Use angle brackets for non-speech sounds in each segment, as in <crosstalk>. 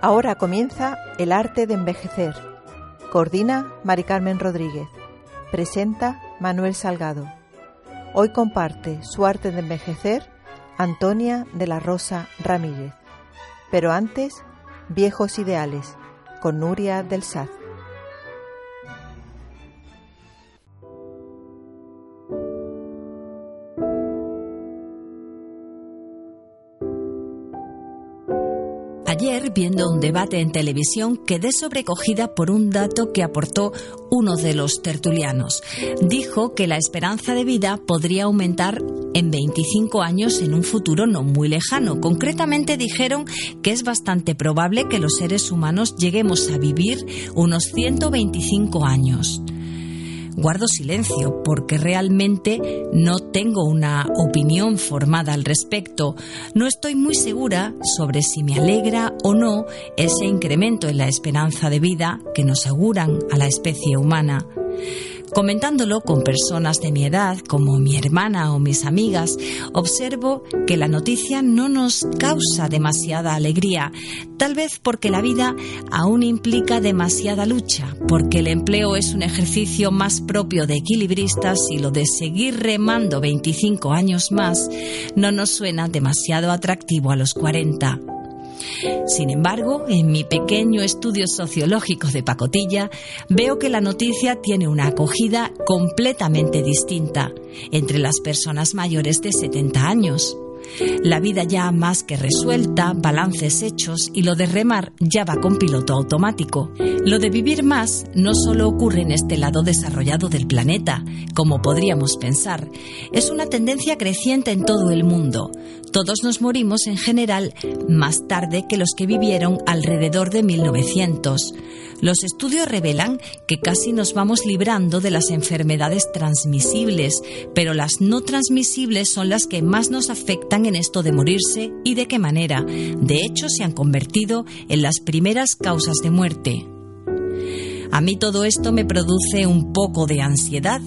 Ahora comienza El arte de envejecer. Coordina Mari Carmen Rodríguez. Presenta Manuel Salgado. Hoy comparte su arte de envejecer Antonia de la Rosa Ramírez. Pero antes, Viejos Ideales, con Nuria del Saz. Viendo un debate en televisión, quedé sobrecogida por un dato que aportó uno de los tertulianos. Dijo que la esperanza de vida podría aumentar en 25 años en un futuro no muy lejano. Concretamente dijeron que es bastante probable que los seres humanos lleguemos a vivir unos 125 años guardo silencio porque realmente no tengo una opinión formada al respecto. No estoy muy segura sobre si me alegra o no ese incremento en la esperanza de vida que nos auguran a la especie humana. Comentándolo con personas de mi edad, como mi hermana o mis amigas, observo que la noticia no nos causa demasiada alegría, tal vez porque la vida aún implica demasiada lucha, porque el empleo es un ejercicio más propio de equilibristas y lo de seguir remando 25 años más no nos suena demasiado atractivo a los 40. Sin embargo, en mi pequeño estudio sociológico de pacotilla, veo que la noticia tiene una acogida completamente distinta entre las personas mayores de 70 años. La vida ya más que resuelta, balances hechos y lo de remar ya va con piloto automático. Lo de vivir más no solo ocurre en este lado desarrollado del planeta, como podríamos pensar, es una tendencia creciente en todo el mundo. Todos nos morimos en general más tarde que los que vivieron alrededor de 1900. Los estudios revelan que casi nos vamos librando de las enfermedades transmisibles, pero las no transmisibles son las que más nos afectan en esto de morirse y de qué manera. De hecho, se han convertido en las primeras causas de muerte. A mí todo esto me produce un poco de ansiedad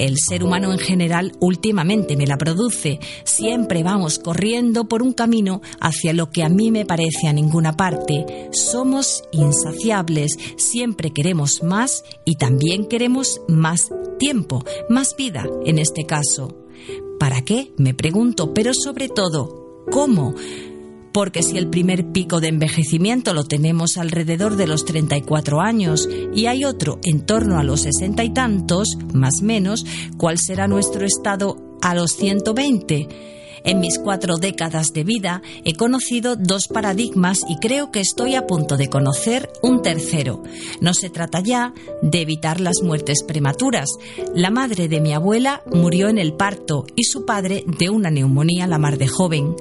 el ser humano en general últimamente me la produce. Siempre vamos corriendo por un camino hacia lo que a mí me parece a ninguna parte. Somos insaciables, siempre queremos más y también queremos más tiempo, más vida en este caso. ¿Para qué? Me pregunto, pero sobre todo, ¿cómo? Porque si el primer pico de envejecimiento lo tenemos alrededor de los 34 años y hay otro en torno a los 60 y tantos, más menos, ¿cuál será nuestro estado a los 120? En mis cuatro décadas de vida he conocido dos paradigmas y creo que estoy a punto de conocer un tercero. No se trata ya de evitar las muertes prematuras. La madre de mi abuela murió en el parto y su padre de una neumonía la mar de joven.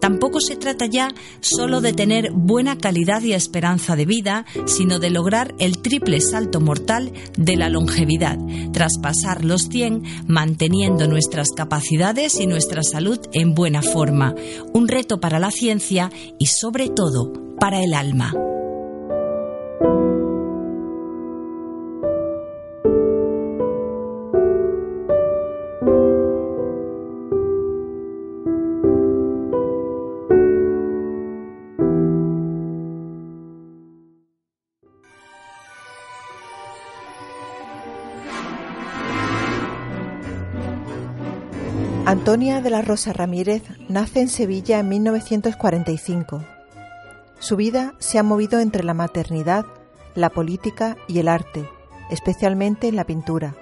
Tampoco se trata ya solo de tener buena calidad y esperanza de vida, sino de lograr el triple salto mortal de la longevidad, traspasar los 100 manteniendo nuestras capacidades y nuestra salud en buena forma. Un reto para la ciencia y sobre todo para el alma. Antonia de la Rosa Ramírez nace en Sevilla en 1945. Su vida se ha movido entre la maternidad, la política y el arte, especialmente en la pintura.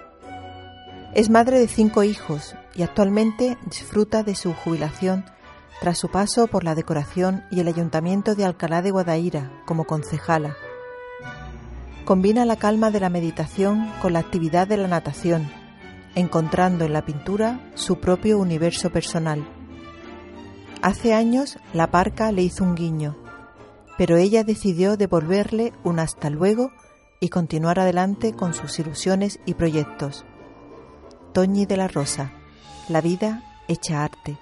Es madre de cinco hijos y actualmente disfruta de su jubilación tras su paso por la decoración y el Ayuntamiento de Alcalá de Guadaira como concejala. Combina la calma de la meditación con la actividad de la natación encontrando en la pintura su propio universo personal. Hace años la parca le hizo un guiño, pero ella decidió devolverle un hasta luego y continuar adelante con sus ilusiones y proyectos. Toñi de la Rosa, la vida hecha arte.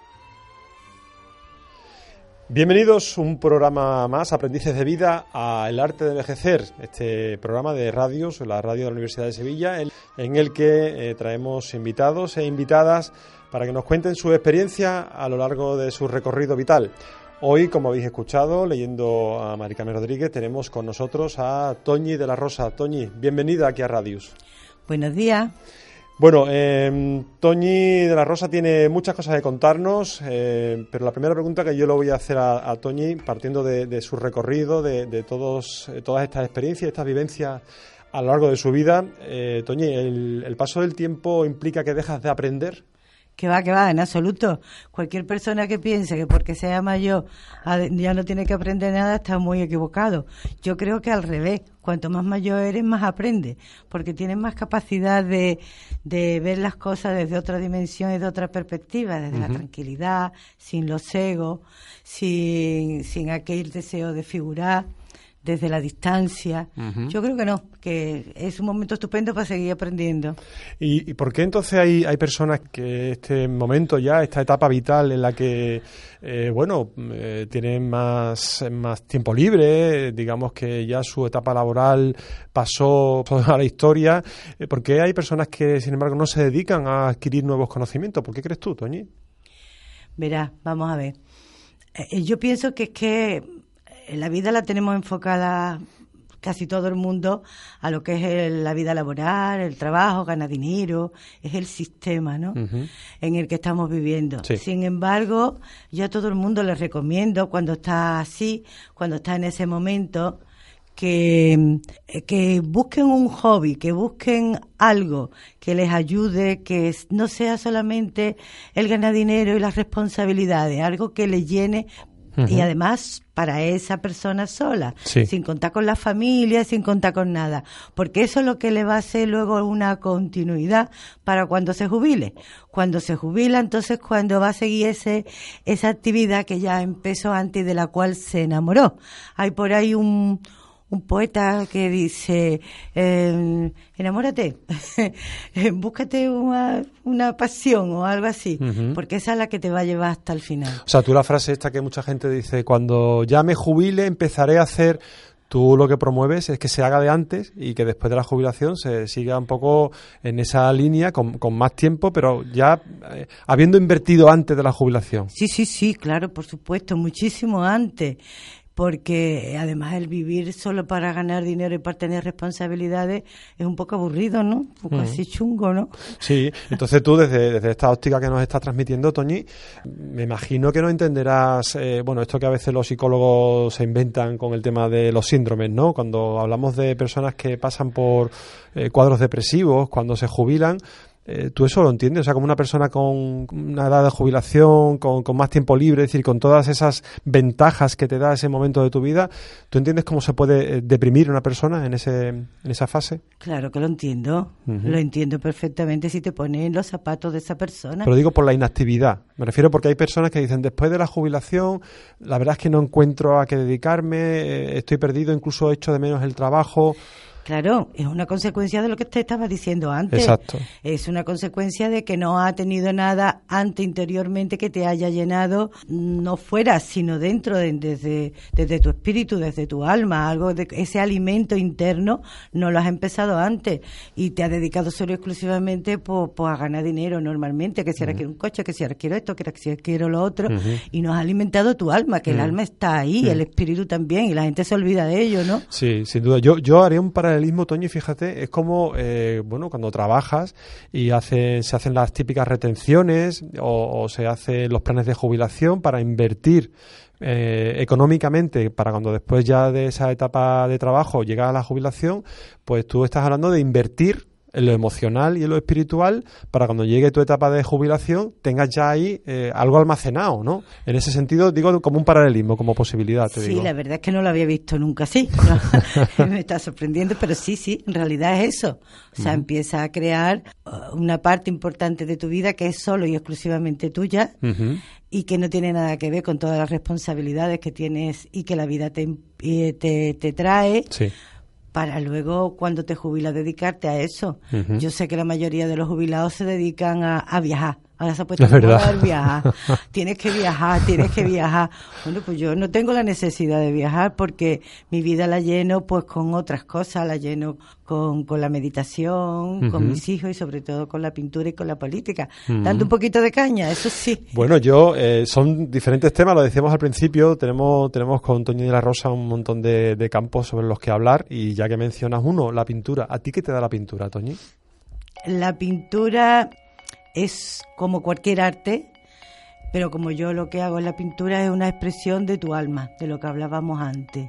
Bienvenidos un programa más, Aprendices de Vida, a El Arte de Envejecer, este programa de radios, la radio de la Universidad de Sevilla, en el que eh, traemos invitados e invitadas para que nos cuenten su experiencia a lo largo de su recorrido vital. Hoy, como habéis escuchado, leyendo a Maricame Rodríguez, tenemos con nosotros a Toñi de la Rosa. Toñi, bienvenida aquí a Radius. Buenos días. Bueno, eh, Toñi de la Rosa tiene muchas cosas que contarnos, eh, pero la primera pregunta que yo le voy a hacer a, Toñi, partiendo de, su recorrido, de, todos, eh, todas estas experiencias, estas vivencias a lo largo de su vida, eh, Toñi, ¿el paso del tiempo implica que dejas de aprender? Que va, que va, en absoluto. Cualquier persona que piense que porque sea mayor ya no tiene que aprender nada está muy equivocado. Yo creo que al revés, cuanto más mayor eres, más aprendes, porque tienes más capacidad de, de ver las cosas desde otra dimensión y de otra perspectiva, desde la tranquilidad, sin los egos, sin, sin aquel deseo de figurar desde la distancia. Yo creo que no, que es un momento estupendo para seguir aprendiendo. ¿Y, por qué entonces hay, hay personas que este momento ya, esta etapa vital en la que, eh, bueno, eh, tienen más, más tiempo libre, digamos que ya su etapa laboral pasó a la historia, eh, ¿por qué hay personas que, sin embargo, no se dedican a adquirir nuevos conocimientos? ¿Por qué crees tú, Toñi? Verá, vamos a ver. Yo pienso que es que la vida la tenemos enfocada casi todo el mundo a lo que es la vida laboral, el trabajo, ganar dinero, es el sistema ¿no? en el que estamos viviendo. Sin embargo, yo a todo el mundo les recomiendo cuando está así, cuando está en ese momento, que, que busquen un hobby, que busquen algo que les ayude, que no sea solamente el ganar dinero y las responsabilidades, algo que les llene y además para esa persona sola, sin contar con la familia, sin contar con nada, porque eso es lo que le va a hacer luego una continuidad para cuando se jubile. Cuando se jubila, entonces cuando va a seguir ese, esa actividad que ya empezó antes y de la cual se enamoró. Hay por ahí un, un poeta que dice, eh, enamórate, <laughs> búscate una, una, pasión o algo así, porque esa es la que te va a llevar hasta el final. O sea, tú la frase esta que mucha gente dice, cuando ya me jubile empezaré a hacer tú lo que promueves es que se haga de antes y que después de la jubilación se siga un poco en esa línea con, con más tiempo, pero ya eh, habiendo invertido antes de la jubilación. Sí, sí, sí, claro, por supuesto, muchísimo antes porque además el vivir solo para ganar dinero y para tener responsabilidades es un poco aburrido, ¿no? Un poco así chungo, ¿no? Sí, entonces tú desde, desde esta óptica que nos está transmitiendo, Toñi, me imagino que no entenderás, eh, bueno, esto que a veces los psicólogos se inventan con el tema de los síndromes, ¿no? Cuando hablamos de personas que pasan por eh, cuadros depresivos, cuando se jubilan, eh, ¿Tú eso lo entiendes? O sea, como una persona con una edad de jubilación, con, más tiempo libre, es decir, con todas esas ventajas que te da ese momento de tu vida, ¿tú entiendes cómo se puede eh, deprimir una persona en, ese, en esa fase? Claro que lo entiendo, lo entiendo perfectamente si te pones en los zapatos de esa persona. Pero digo por la inactividad, me refiero porque hay personas que dicen, después de la jubilación, la verdad es que no encuentro a qué dedicarme, eh, estoy perdido, incluso he hecho de menos el trabajo. Claro, es una consecuencia de lo que te estaba diciendo antes. Exacto. Es una consecuencia de que no ha tenido nada antes, interiormente, que te haya llenado, no fuera, sino dentro, de, desde, desde tu espíritu, desde tu alma. Algo de ese alimento interno no lo has empezado antes y te has dedicado solo exclusivamente por, a ganar dinero normalmente, que si ahora quiero un coche, que si ahora quiero esto, que si ahora quiero lo otro, y no has alimentado tu alma, que el alma está ahí, el espíritu también, y la gente se olvida de ello, ¿no? Sí, sin duda. Yo, yo haría un paralelo paralelismo, Toño, fíjate, es como, eh, bueno, cuando trabajas y hace, se hacen las típicas retenciones o, se hacen los planes de jubilación para invertir eh, económicamente para cuando después ya de esa etapa de trabajo llega a la jubilación, pues tú estás hablando de invertir en lo emocional y en lo espiritual para cuando llegue tu etapa de jubilación tengas ya ahí eh, algo almacenado, ¿no? En ese sentido, digo, como un paralelismo, como posibilidad, te sí, la verdad es que no lo había visto nunca así. <laughs> <laughs> Me está sorprendiendo, pero sí, sí, en realidad es eso. O sea, empieza a crear uh, una parte importante de tu vida que es solo y exclusivamente tuya y que no tiene nada que ver con todas las responsabilidades que tienes y que la vida te, eh, te, te trae. Sí para luego cuando te jubilas dedicarte a eso. Yo sé que la mayoría de los jubilados se dedican a, viajar, Ahora se ha puesto Es verdad. a viajar. <laughs> Tienes que viajar, tienes que viajar. Bueno, pues yo no tengo la necesidad de viajar porque mi vida la lleno pues con otras cosas, la lleno con, con la meditación, con mis hijos y sobre todo con la pintura y con la política. Dando un poquito de caña, eso sí. Bueno, yo, eh, son diferentes temas, lo decíamos al principio, tenemos, tenemos con Toño de la Rosa un montón de, de campos sobre los que hablar y ya que mencionas uno, la pintura, ¿a ti qué te da la pintura, Toñi? La pintura es como cualquier arte, pero como yo lo que hago en la pintura es una expresión de tu alma, de lo que hablábamos antes.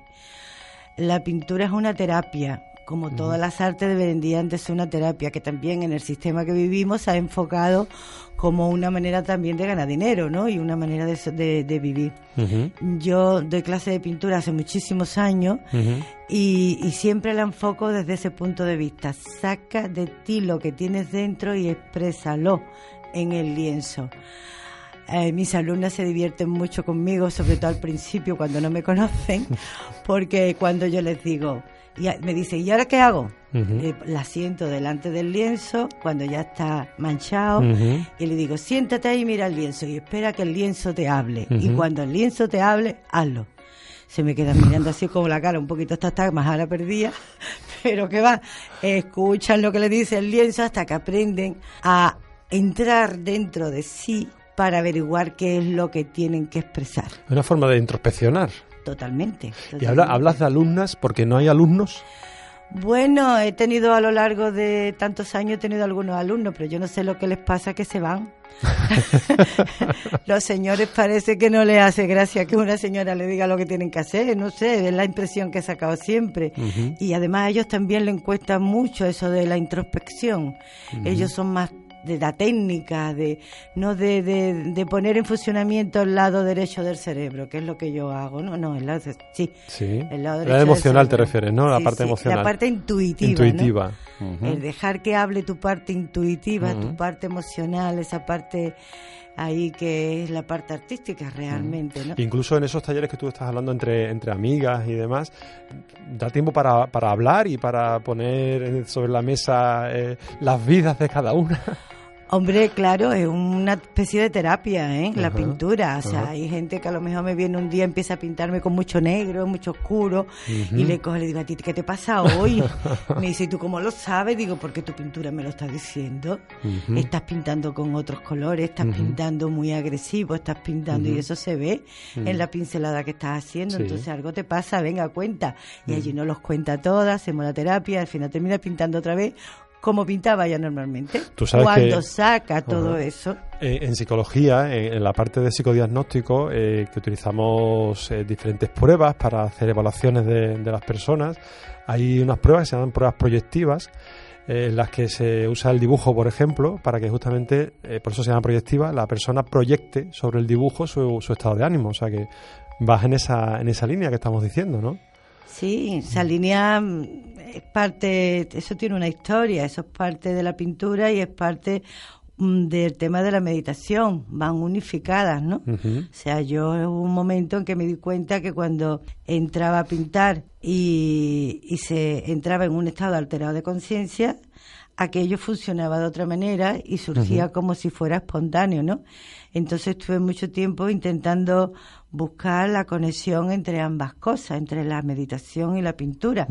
La pintura es una terapia, como todas las artes deberían de ser una terapia, que también en el sistema que vivimos se ha enfocado como una manera también de ganar dinero, ¿no? Y una manera de, de- de vivir. Yo doy clase de pintura hace muchísimos años y siempre la enfoco desde ese punto de vista. Saca de ti lo que tienes dentro y exprésalo en el lienzo. Eh, mis alumnas se divierten mucho conmigo, sobre todo al principio cuando no me conocen, <laughs> porque cuando yo les digo, y a- me dicen, ¿y ahora qué hago? Eh, la siento delante del lienzo cuando ya está manchado y le digo, siéntate ahí y mira el lienzo y espera que el lienzo te hable. Y cuando el lienzo te hable, hazlo. Se me quedan mirando así como la cara, un poquito esta está más ahora perdida, <laughs> pero que va, escuchan lo que le dice el lienzo hasta que aprenden a entrar dentro de sí para averiguar qué es lo que tienen que expresar. Una forma de introspeccionar. Totalmente. Y habla, totalmente. hablas de alumnas porque no hay alumnos. Bueno, he tenido a lo largo de tantos años, he tenido algunos alumnos, pero yo no sé lo que les pasa que se van. <laughs> <laughs> Los señores parece que no les hace gracia que una señora le diga lo que tienen que hacer, no sé, es la impresión que he sacado siempre. Y además a ellos también les cuesta mucho eso de la introspección. Ellos son más de la técnica, de no de, de, de poner en funcionamiento el lado derecho del cerebro, que es lo que yo hago. No, no, el lado, sí, Sí. el lado La derecho del emocional te refieres, ¿no? La Sí, parte sí, emocional. La parte intuitiva. ¿no? Intuitiva. El dejar que hable tu parte intuitiva, tu parte emocional, esa parte ahí que es la parte artística realmente, ¿no? Incluso en esos talleres que tú estás hablando entre, entre amigas y demás, da tiempo para, para hablar y para poner sobre la mesa eh, las vidas de cada una. <laughs> Hombre, claro, es una especie de terapia, ¿eh? La Ajá, pintura. O sea, ajá. hay gente que a lo mejor me viene un día, empieza a pintarme con mucho negro, mucho oscuro, y le coge y le digo, ¿a ti qué te pasa hoy? <laughs> me dice, ¿y tú cómo lo sabes? Digo, porque tu pintura me lo está diciendo. Estás pintando con otros colores, estás pintando muy agresivo, estás pintando, y eso se ve en la pincelada que estás haciendo. Sí. Entonces algo te pasa, venga, cuenta. Y allí nos los cuenta todas, hacemos la terapia, al final termina pintando otra vez como pintaba ya normalmente. Tú sabes Cuando que- saca todo eso. Eh, en psicología, en, en la parte de psicodiagnóstico, eh, que utilizamos eh, diferentes pruebas para hacer evaluaciones de, de las personas, hay unas pruebas que se llaman pruebas proyectivas, eh, en las que se usa el dibujo, por ejemplo, para que justamente, eh, por eso se llama proyectiva, la persona proyecte sobre el dibujo su, su estado de ánimo. O sea que vas en esa, en esa línea que estamos diciendo, ¿no? Sí, esa línea mm, es parte, eso tiene una historia, eso es parte de la pintura y es parte mm, del tema de la meditación, van unificadas, ¿no? O sea, yo hubo un momento en que me di cuenta que cuando entraba a pintar y, y se entraba en un estado alterado de conciencia, aquello funcionaba de otra manera y surgía como si fuera espontáneo, ¿no? Entonces estuve mucho tiempo intentando buscar la conexión entre ambas cosas, entre la meditación y la pintura,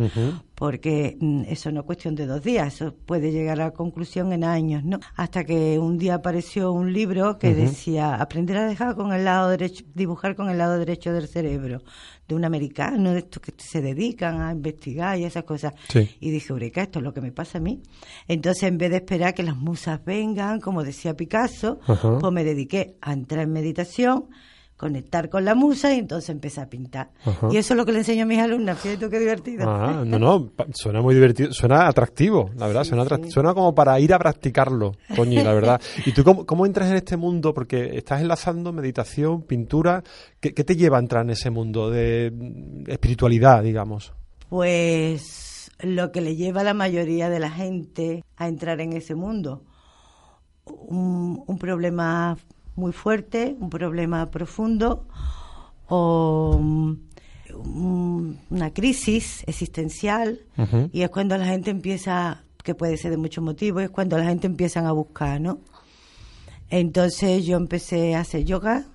porque mm, eso no es cuestión de dos días, eso puede llegar a la conclusión en años, ¿no? Hasta que un día apareció un libro que decía aprender a dejar con el lado derecho, dibujar con el lado derecho del cerebro, de un americano, de estos que se dedican a investigar y esas cosas. Sí. Y dije, Eureka, esto es lo que me pasa a mí. Entonces, en vez de esperar que las musas vengan, como decía Picasso, pues me dediqué a entrar en meditación, conectar con la musa y entonces empecé a pintar. Ajá. Y eso es lo que le enseño a mis alumnas. Fíjate tú qué divertido. Ah, <laughs> no, no, suena muy divertido, suena atractivo, la verdad, Sí, suena, atrac- sí. suena como para ir a practicarlo, Toñi, la verdad. <laughs> ¿Y tú cómo, cómo entras en este mundo? Porque estás enlazando meditación, pintura, ¿qué, qué te lleva a entrar en ese mundo de mm, espiritualidad, digamos? Pues lo que le lleva a la mayoría de la gente a entrar en ese mundo, un, un problema muy fuerte, un problema profundo o mm, una crisis existencial y es cuando la gente empieza, que puede ser de muchos motivos, es cuando la gente empieza a buscar, ¿no? Entonces yo empecé a hacer yoga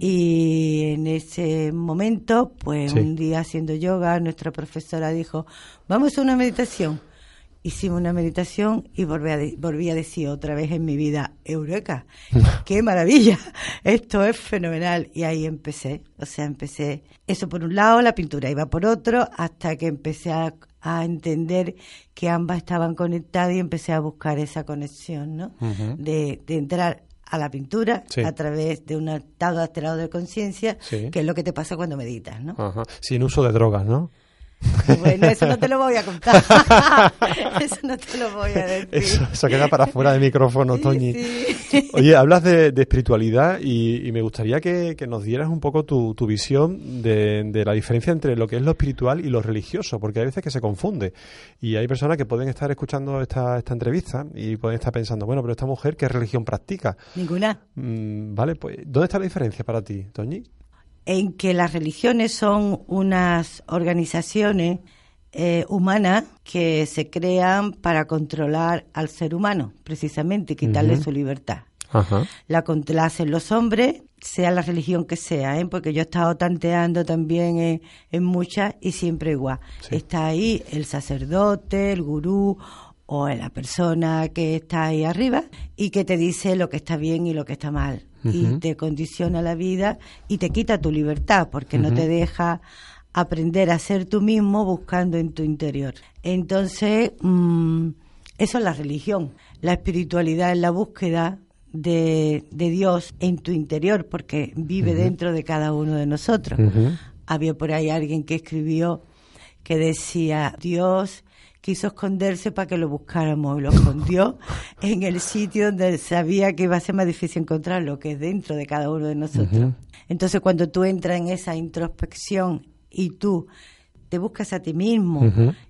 y en ese momento, pues un día haciendo yoga, nuestra profesora dijo, vamos a una meditación. Hicimos una meditación y volví a, volví a decir otra vez en mi vida, Eureka, <laughs> qué maravilla, esto es fenomenal. Y ahí empecé, o sea, empecé eso por un lado, la pintura iba por otro, hasta que empecé a, entender que ambas estaban conectadas y empecé a buscar esa conexión, ¿no? de, de entrar a la pintura a través de un estado alterado de conciencia, que es lo que te pasa cuando meditas, ¿no? Sin uso de drogas, ¿no? Bueno, eso no te lo voy a contar. <laughs> eso no te lo voy a decir. Eso, queda para fuera de micrófono, Toñi. Oye, hablas de, espiritualidad y, me gustaría que, nos dieras un poco tu, visión de, la diferencia entre lo que es lo espiritual y lo religioso, porque hay veces que se confunde. Y hay personas que pueden estar escuchando esta, esta entrevista y pueden estar pensando, bueno, pero esta mujer, ¿qué religión practica? Ninguna. Mm, vale, pues, ¿dónde está la diferencia para ti, Toñi? En que las religiones son unas organizaciones eh, humanas que se crean para controlar al ser humano, precisamente, quitarle su libertad. La, la, hacen los hombres, sea la religión que sea, ¿eh? porque yo he estado tanteando también en, muchas y siempre igual. Está ahí el sacerdote, el gurú o la persona que está ahí arriba y que te dice lo que está bien y lo que está mal y te condiciona la vida y te quita tu libertad porque no te deja aprender a ser tú mismo buscando en tu interior. Entonces, mm, eso es la religión. La espiritualidad es la búsqueda de, Dios en tu interior porque vive dentro de cada uno de nosotros. Había por ahí alguien que escribió que decía, Dios quiso esconderse para que lo buscáramos y lo escondió <laughs> en el sitio donde sabía que iba a ser más difícil encontrar lo que es dentro de cada uno de nosotros. Entonces cuando tú entras en esa introspección y tú te buscas a ti mismo,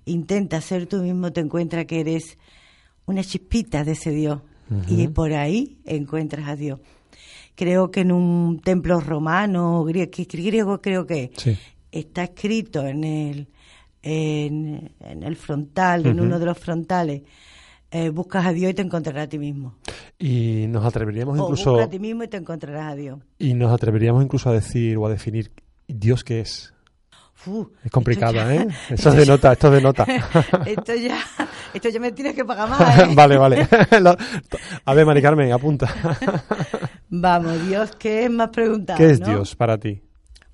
intentas ser tú mismo, te encuentras que eres una chispita de ese Dios. Y por ahí encuentras a Dios. Creo que en un templo romano, griego, griego creo que está escrito en el en, el frontal, en uno de los frontales, eh, buscas a Dios y te encontrarás a ti mismo. Y nos atreveríamos incluso... buscas a ti mismo y te encontrarás a Dios. Y nos atreveríamos incluso a decir o a definir Dios qué es. es complicado, ¿eh? Eso es de nota, esto es de nota. <laughs> esto ya, esto ya me tienes que pagar más, <laughs> ¿eh? vale, vale. <laughs> a ver, Mari Carmen, apunta. Vamos, Dios, ¿qué es más preguntado? ¿Qué es Dios para ti?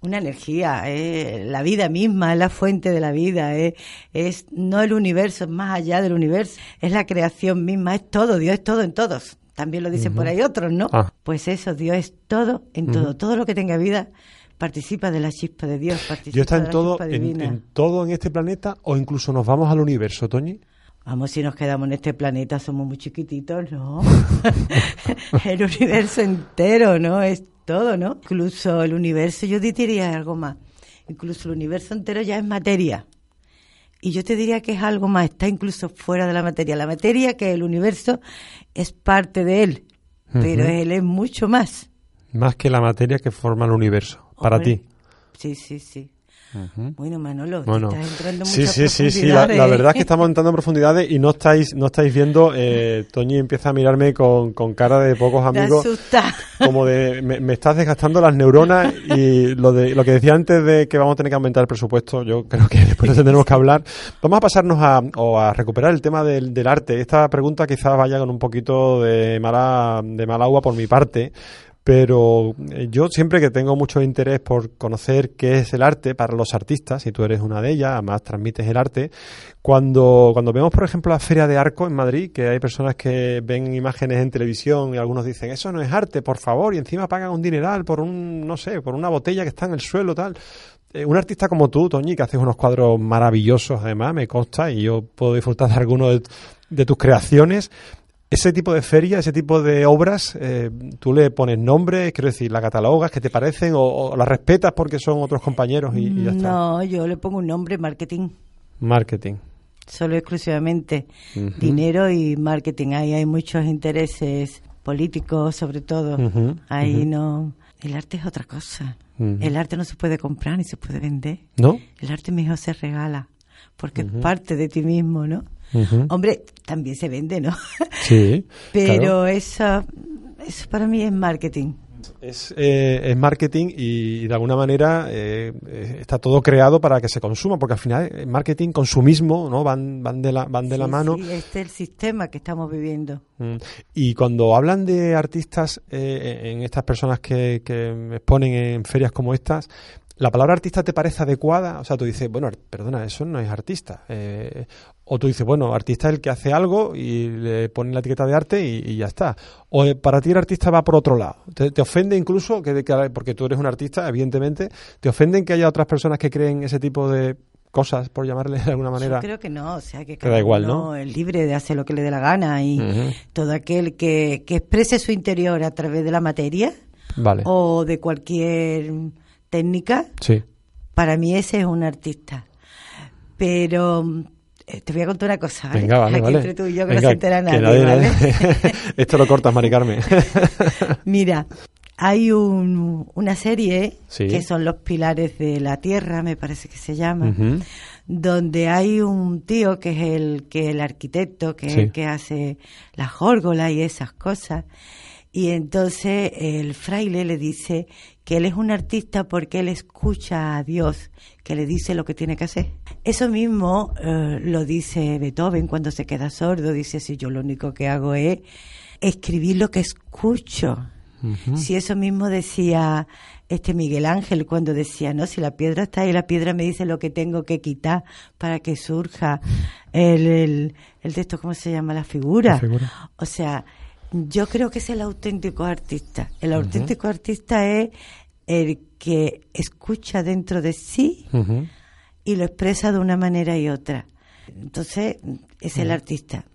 Una energía, eh, la vida misma, es la fuente de la vida, eh, es no el universo, es más allá del universo, es la creación misma, es todo, Dios es todo en todos. También lo dicen por ahí otros, ¿no? Ah. Pues eso, Dios es todo en todo, todo lo que tenga vida participa de la chispa de Dios, participa Dios está en todo, en, todo en este planeta o incluso nos vamos al universo, Toñi. Vamos, si nos quedamos en este planeta somos muy chiquititos, ¿no? <laughs> <laughs> el universo entero, ¿no? Es todo, ¿no? Incluso el universo, yo diría algo más. Incluso el universo entero ya es materia. Y yo te diría que es algo más, está incluso fuera de la materia. La materia, que el universo, es parte de él, pero él es mucho más. Más que la materia que forma el universo, para ti. Sí, sí, sí. Bueno, Manolo, estás entrando sí, sí, sí, sí, la, verdad es que estamos entrando en <laughs> profundidades y no estáis, no estáis viendo. Eh, Toñi empieza a mirarme con, cara de pocos amigos, como de me, estás desgastando las neuronas y lo de lo que decía antes de que vamos a tener que aumentar el presupuesto. Yo creo que después tendremos que hablar. Vamos a pasarnos a, o a recuperar el tema del, del arte. Esta pregunta quizás vaya con un poquito de mala de mal agua por mi parte pero eh, yo siempre que tengo mucho interés por conocer qué es el arte para los artistas, y tú eres una de ellas, además transmites el arte, cuando, cuando vemos, por ejemplo, la Feria de Arco en Madrid, que hay personas que ven imágenes en televisión y algunos dicen, eso no es arte, por favor, y encima pagan un dineral por un, no sé, por una botella que está en el suelo, tal. Eh, un artista como tú, Toñi, que haces unos cuadros maravillosos, además, me consta, y yo puedo disfrutar de algunos de tus creaciones, ese tipo de feria, ese tipo de obras, eh, tú le pones nombre, quiero decir, la catalogas, ¿qué te parecen? O, la respetas porque son otros compañeros y, ya está? No, yo le pongo un nombre, marketing. Marketing. Solo exclusivamente dinero y marketing. Ahí hay muchos intereses políticos, sobre todo. Ahí no. El arte es otra cosa. El arte no se puede comprar ni se puede vender. ¿No? El arte mejor se regala porque es parte de ti mismo, ¿no? Hombre, también se vende, ¿no? Sí. <laughs> Pero esa, Eso para mí es marketing. Es, eh, es marketing y, de alguna manera eh, eh, está todo creado para que se consuma, porque al final marketing, consumismo, ¿no? Van, van de la, van de la mano. Sí, este es el sistema que estamos viviendo. Mm. Y cuando hablan de artistas, en estas personas que, que exponen en ferias como estas, ¿La palabra artista te parece adecuada? O sea, tú dices, bueno, perdona, eso no es artista. Eh, o tú dices, bueno, artista es el que hace algo y le pone la etiqueta de arte y, ya está. O eh, para ti el artista va por otro lado. ¿Te, ofende incluso, que, porque tú eres un artista, evidentemente, te ofenden que haya otras personas que creen ese tipo de cosas, por llamarle de alguna manera. Yo creo que no, o sea, que cada da igual, ¿no? es libre de hacer lo que le dé la gana y todo aquel que, que exprese su interior a través de la materia vale. o de cualquier técnica, sí. para mí ese es un artista. Pero te voy a contar una cosa, ¿vale? Venga, vale, Aquí entre tú y yo que no se entera nadie, ¿vale? <laughs> Esto lo cortas, Mari Carmen. <laughs> Mira, hay un, una serie que son Los Pilares de la Tierra, me parece que se llama, donde hay un tío que es el que el arquitecto, que es el que hace las górgolas y esas cosas. Y entonces el fraile le dice que él es un artista porque él escucha a Dios que le dice lo que tiene que hacer. Eso mismo eh, lo dice Beethoven cuando se queda sordo, dice si yo lo único que hago es escribir lo que escucho. Si eso mismo decía este Miguel Ángel cuando decía, no, si la piedra está ahí, la piedra me dice lo que tengo que quitar para que surja el, el, el de esto, ¿cómo se llama? La figura. La figura. O sea, yo creo que es el auténtico artista. El auténtico artista es el que escucha dentro de sí y lo expresa de una manera y otra. Entonces, es el artista.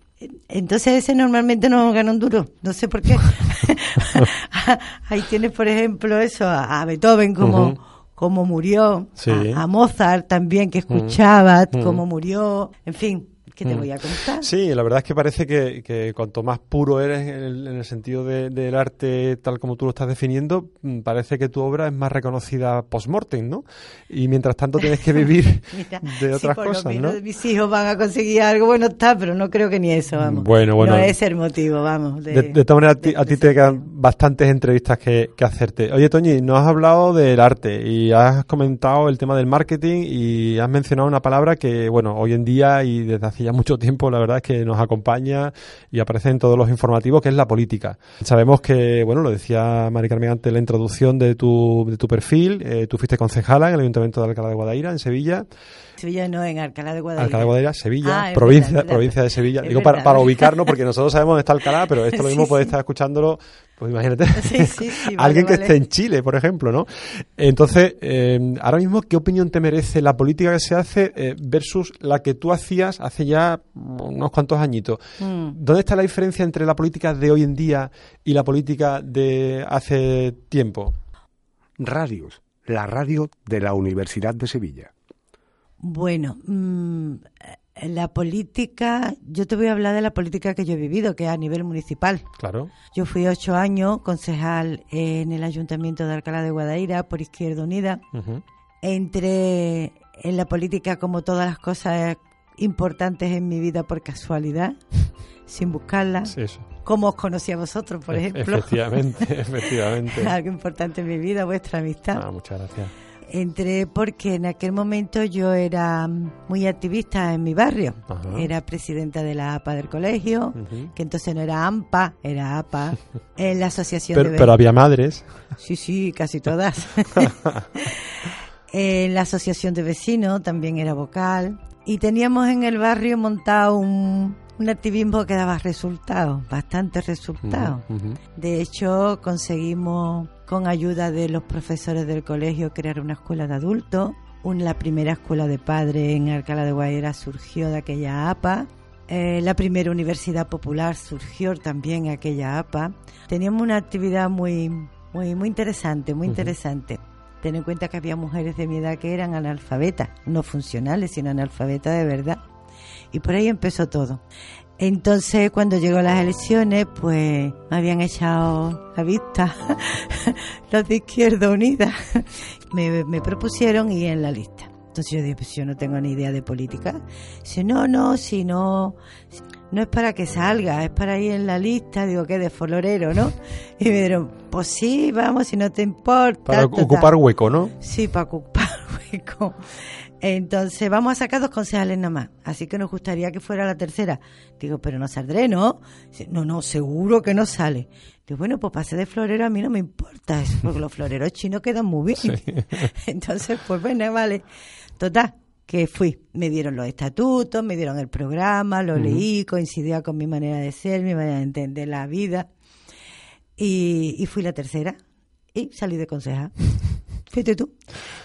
Entonces ese normalmente no gana un duro, no sé por qué. <laughs> <laughs> Ahí tienes, por ejemplo, eso, a, Beethoven como, como murió, a, Mozart también que escuchaba, como murió, en fin, ¿Qué te mm. voy a contar? Sí, la verdad es que parece que, cuanto más puro eres en el, sentido del arte tal como tú lo estás definiendo, mm, parece que tu obra es más reconocida post-mortem, ¿no? Y mientras tanto tienes que vivir <laughs> de otras por cosas, lo menos mis hijos van a conseguir algo, bueno, está, pero no creo que ni eso, vamos. Bueno, bueno. No es el motivo, vamos. De, todas maneras, a ti, te quedan bastantes entrevistas que, que hacerte. Oye, Toñi, nos has hablado del arte y has comentado el tema del marketing y has mencionado una palabra que, bueno, hoy en día y desde hace ya mucho tiempo, la verdad es que nos acompaña y aparece en todos los informativos, que es la política. Sabemos que, bueno, lo decía Mari Carmen antes la introducción de tu, de tu perfil, eh, tú fuiste concejala en el Ayuntamiento de Alcalá de Guadaira, en Sevilla. Sevilla no, en Alcalá de Guadaira. Alcalá de Guadaira, Sevilla, ah, provincia, provincia de Sevilla. Digo para, para, ubicarnos, porque nosotros sabemos dónde está Alcalá, pero esto lo <laughs> mismo puede estar escuchándolo, pues imagínate, <laughs> <laughs> alguien que esté en Chile, por ejemplo, ¿no? Entonces, eh, ahora mismo, ¿qué opinión te merece la política que se hace eh, versus la que tú hacías hace ya unos cuantos añitos? Mm. ¿Dónde está la diferencia entre la política de hoy en día y la política de hace tiempo? Radios, la radio de la Universidad de Sevilla. Bueno, mm, la política, yo te voy a hablar de la política que yo he vivido, que es a nivel municipal. Claro. Yo fui ocho años concejal en el Ayuntamiento de Alcalá de Guadaira por Izquierda Unida. Entré en la política como todas las cosas importantes en mi vida por casualidad, <laughs> sin buscarlas. Como os conocí a vosotros, por ejemplo. Efectivamente, <laughs> efectivamente. Algo importante en mi vida, vuestra amistad. Ah, muchas gracias. Entré porque en aquel momento yo era muy activista en mi barrio. Era presidenta de la APA del colegio, que entonces no era AMPA, era APA, <laughs> en la asociación pero, de... Pero había madres. Sí, sí, casi todas. <laughs> <laughs> en la asociación de vecinos también era vocal. Y teníamos en el barrio montado un, un activismo que daba resultados, bastantes resultados. De hecho, conseguimos con ayuda de los profesores del colegio crear una escuela de adultos. la primera escuela de padres en Alcalá de Guaira surgió de aquella APA. Eh, la primera universidad popular surgió también en aquella APA. Teníamos una actividad muy, muy, muy interesante, muy interesante. Ten en cuenta que había mujeres de mi edad que eran analfabetas, no funcionales, sino analfabetas de verdad y por ahí empezó todo. Entonces, cuando llegó las elecciones, pues me habían echado la vista <laughs> los de Izquierda Unida. me, me propusieron ir en la lista. Entonces yo dije, pues yo no tengo ni idea de política. Dice, no, no, si no, no es para que salga, es para ir en la lista, digo, que de florero, ¿no? Y me dijeron, pues sí, vamos, si no te importa. Para ocupar hueco, ¿no? Sí, para ocupar <laughs> hueco. Entonces, vamos a sacar dos concejales nada más. Así que nos gustaría que fuera la tercera. Digo, pero no saldré, ¿no? No, no, seguro que no sale. Digo, bueno, pues pase de florero, a mí no me importa eso, porque los floreros chinos quedan muy bien. <laughs> Entonces, pues bueno, vale. Total, que fui. Me dieron los estatutos, me dieron el programa, lo leí, coincidía con mi manera de ser, mi manera de entender la vida. Y, fui la tercera y salí de conseja. <laughs> Fíjate tú.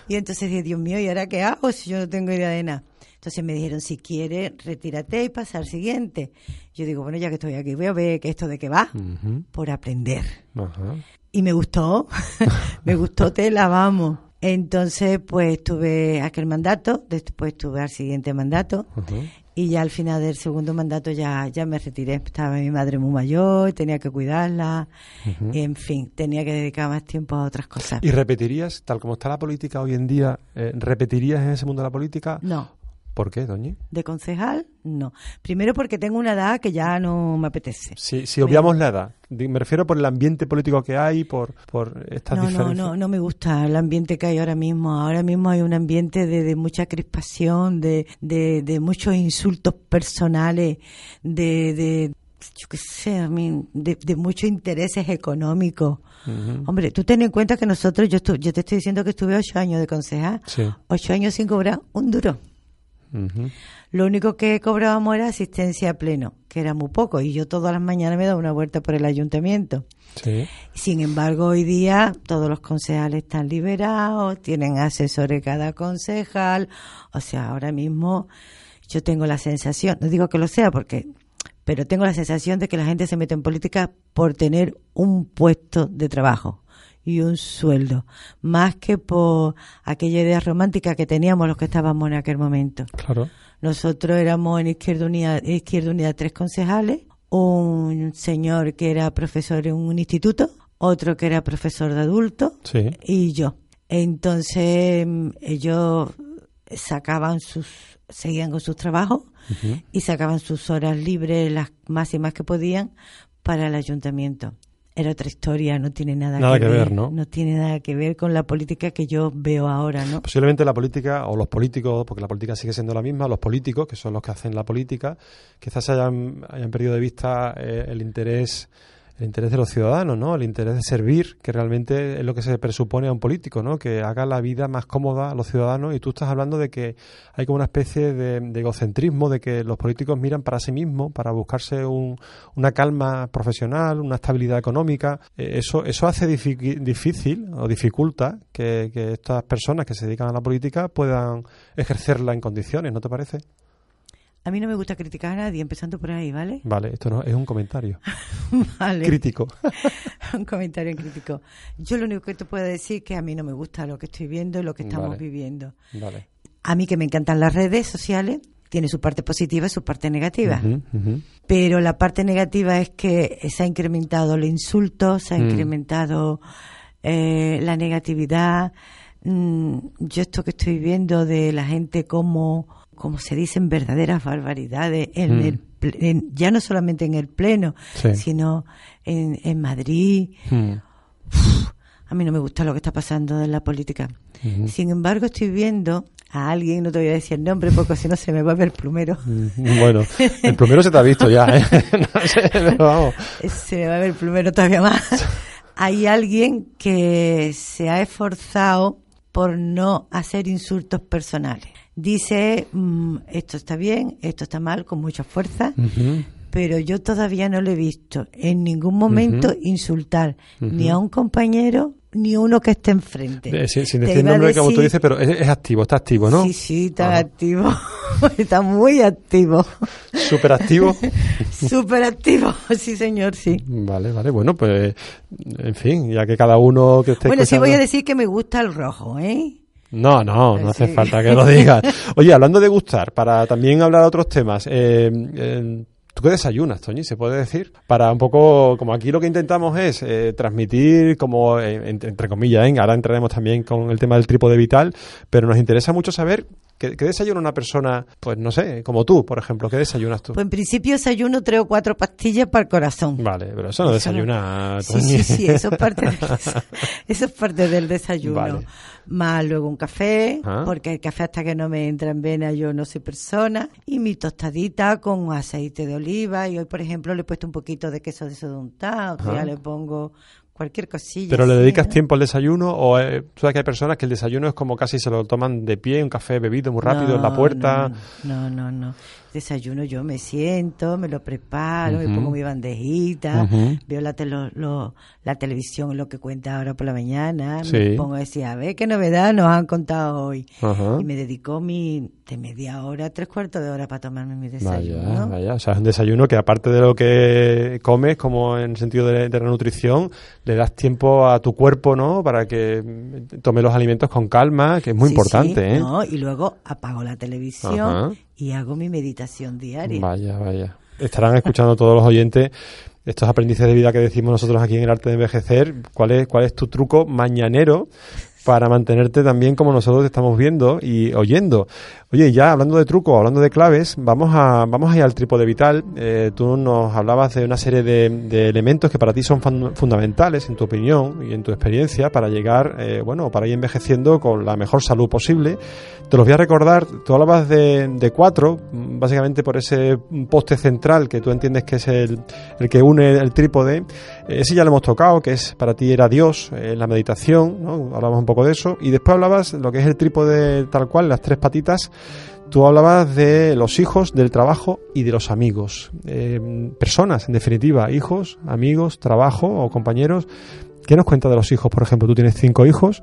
Y entonces dije, Dios mío, ¿y ahora qué hago si yo no tengo idea de nada? Entonces me dijeron, si quieres, retírate y pasa al siguiente. Yo digo, bueno, ya que estoy aquí, voy a ver que esto de qué va, por aprender. Y me gustó, <laughs> me gustó, te la vamos. Entonces, pues tuve aquel mandato, después tuve al siguiente mandato y ya al final del segundo mandato ya, ya me retiré. Estaba mi madre muy mayor, tenía que cuidarla, en fin, tenía que dedicar más tiempo a otras cosas. ¿Y repetirías, tal como está la política hoy en día, eh, repetirías en ese mundo de la política? No, ¿Por qué, doña? De concejal, no. Primero porque tengo una edad que ya no me apetece. Sí, si obviamos la edad, me refiero por el ambiente político que hay, por, por estas no, diferencias. No, no, no me gusta el ambiente que hay ahora mismo. Ahora mismo hay un ambiente de, mucha crispación, de, de, muchos insultos personales, de, de yo qué sé, de, de muchos intereses económicos. Hombre, tú ten en cuenta que nosotros, yo, yo te estoy diciendo que estuve ocho años de concejal, ocho años sin cobrar un duro. Lo único que cobrábamos era asistencia a pleno, que era muy poco, y yo todas las mañanas me daba una vuelta por el ayuntamiento. Sin embargo, hoy día todos los concejales están liberados, tienen asesores cada concejal, o sea, ahora mismo yo tengo la sensación, no digo que lo sea porque, pero tengo la sensación de que la gente se mete en política por tener un puesto de trabajo y un sueldo, más que por aquella idea romántica que teníamos los que estábamos en aquel momento. Claro. Nosotros éramos en Izquierda Unida, Izquierda Unida tres concejales, un señor que era profesor en un instituto, otro que era profesor de adultos y yo. Entonces ellos sacaban sus, seguían con sus trabajos y sacaban sus horas libres las máximas que podían para el ayuntamiento era otra historia, no tiene nada, que, ver, ¿no? No tiene nada que ver con la política que yo veo ahora, ¿no? Posiblemente la política, o los políticos, porque la política sigue siendo la misma, los políticos, que son los que hacen la política, quizás hayan, hayan perdido de vista eh, el interés el interés de los ciudadanos, ¿no? El interés de servir, que realmente es lo que se presupone a un político, ¿no? Que haga la vida más cómoda a los ciudadanos y tú estás hablando de que hay como una especie de, egocentrismo, de que los políticos miran para sí mismos, para buscarse una calma profesional, una estabilidad económica. Eh, eso, eso hace difícil o dificulta que estas personas que se dedican a la política puedan ejercerla en condiciones, ¿no te parece? A mí no me gusta criticar a nadie, empezando por ahí, ¿vale? <laughs> Vale, esto no, es un comentario. vale. Crítico. <laughs> un comentario crítico. Yo lo único que te puedo decir es que a mí no me gusta lo que estoy viendo y lo que estamos viviendo. Vale. A mí que me encantan las redes sociales, tiene su parte positiva y su parte negativa. Pero la parte negativa es que se ha incrementado el insulto, se ha mm. incrementado eh, la negatividad. Mm, yo esto que estoy viendo de la gente como como se dicen, verdaderas barbaridades, en mm. ya no solamente en el Pleno, sino en, Madrid. Mm. a mí no me gusta lo que está pasando en la política. Sin embargo, estoy viendo a alguien, no te voy a decir el nombre porque si no se me va a ver el plumero. Mm, bueno, el plumero se te ha visto ya, ¿eh? <laughs> no sé, pero vamos. Se me va a ver el plumero todavía más. <laughs> Hay alguien que se ha esforzado por no hacer insultos personales dice mm, esto está bien, esto está mal, con mucha fuerza, pero yo todavía no lo he visto en ningún momento insultar ni a un compañero ni uno que esté enfrente. sin, decir nombre, como tú dices, pero es, activo, está activo, ¿no? Sí, sí, está activo. <laughs> está muy activo. ¿Súper activo? Súper <laughs> activo, sí, señor, sí. Vale, vale. Bueno, pues, en fin, ya que cada uno que esté Bueno, sí voy a decir que me gusta el rojo, ¿eh? No, no, no hace falta que lo digas. <laughs> Oye, hablando de gustar, para también hablar de otros temas, eh, ¿Tú qué desayunas, Toñi? ¿Se puede decir? Para un poco, como aquí lo que intentamos es eh, transmitir, como, eh, entre, comillas, ¿eh? ahora entraremos también con el tema del trípode vital, pero nos interesa mucho saber ¿Qué, desayuna una persona, pues no sé, como tú, por ejemplo? ¿Qué desayunas tú? Pues en principio desayuno tres o cuatro pastillas para el corazón. Vale, pero eso no desayuna. Sí, sí, sí, eso es parte, <laughs> <laughs> eso es parte del desayuno. Más luego un café, ah. porque el café hasta que no me entra en vena yo no soy persona. Y mi tostadita con aceite de oliva. Y hoy, por ejemplo, le he puesto un poquito de queso de soduntado. Ya le pongo cualquier cosilla. ¿Pero le dedicas tiempo al desayuno o eh, tú sabes que hay personas que el desayuno es como casi se lo toman de pie, un café bebido muy rápido en la puerta? No, no, no, Desayuno yo me siento, me lo preparo, me pongo mi bandejita, veo la, la televisión, lo que cuenta ahora por la mañana, me pongo a decir, a ver qué novedad nos han contado hoy. Y me dedico mi de media hora, tres cuartos de hora para tomarme mi desayuno. Vaya, vaya. O sea, es un desayuno que aparte de lo que comes, como en el sentido de, la nutrición, le das tiempo a tu cuerpo, ¿no? Para que tome los alimentos con calma, que es muy importante, ¿eh? No, y luego apago la televisión y hago mi meditación diaria. Vaya, vaya. Estarán escuchando todos los oyentes estos aprendices de vida que decimos nosotros aquí en el arte de envejecer, ¿cuál es, cuál es tu truco mañanero para mantenerte también como nosotros estamos viendo y oyendo. Oye, ya hablando de truco, hablando de claves, vamos a, vamos a ir al trípode vital. Eh, tú nos hablabas de una serie de, elementos que para ti son fundamentales, en tu opinión y en tu experiencia, para llegar, eh, bueno, para ir envejeciendo con la mejor salud posible. Te los voy a recordar, tú hablabas de, de cuatro, básicamente por ese poste central que tú entiendes que es el, el que une el trípode. Eh, ese ya lo hemos tocado, que es para ti era Dios, la meditación, ¿no? Hablamos un poco de eso. Y después hablabas de lo que es el trípode tal cual, las tres patitas Tú hablabas de los hijos, del trabajo y de los amigos. Eh, personas, en definitiva, hijos, amigos, trabajo o compañeros. ¿Qué nos cuenta de los hijos, por ejemplo? Tú tienes cinco hijos.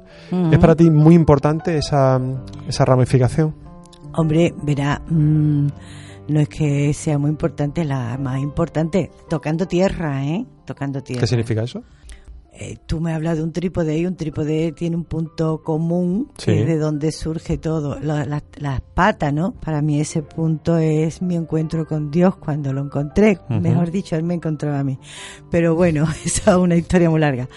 ¿Es para ti muy importante esa, esa ramificación? Hombre, verá, mm, no es que sea muy importante, la más importante, tocando tierra, ¿eh? Tocando tierra. ¿Qué significa eso? Eh, tú me hablas de un trípode y un trípode tiene un punto común, que es de donde surge todo, las patas, ¿no? Para mí ese punto es mi encuentro con Dios cuando lo encontré, mejor dicho, Él me encontró a mí. Pero bueno, esa <laughs> es una historia muy larga.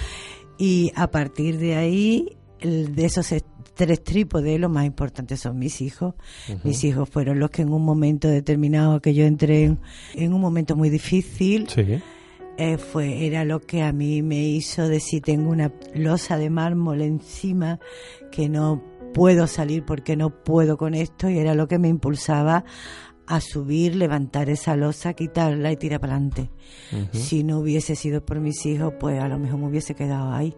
Y a partir de ahí, de esos tres trípodes, lo más importante son mis hijos. Mis hijos fueron los que en un momento determinado que yo entré en, en un momento muy difícil, sí eh, fue, era lo que a mí me hizo decir, tengo una losa de mármol encima que no puedo salir porque no puedo con esto y era lo que me impulsaba a subir, levantar esa losa, quitarla y tirar para adelante. Si no hubiese sido por mis hijos, pues a lo mejor me hubiese quedado ahí.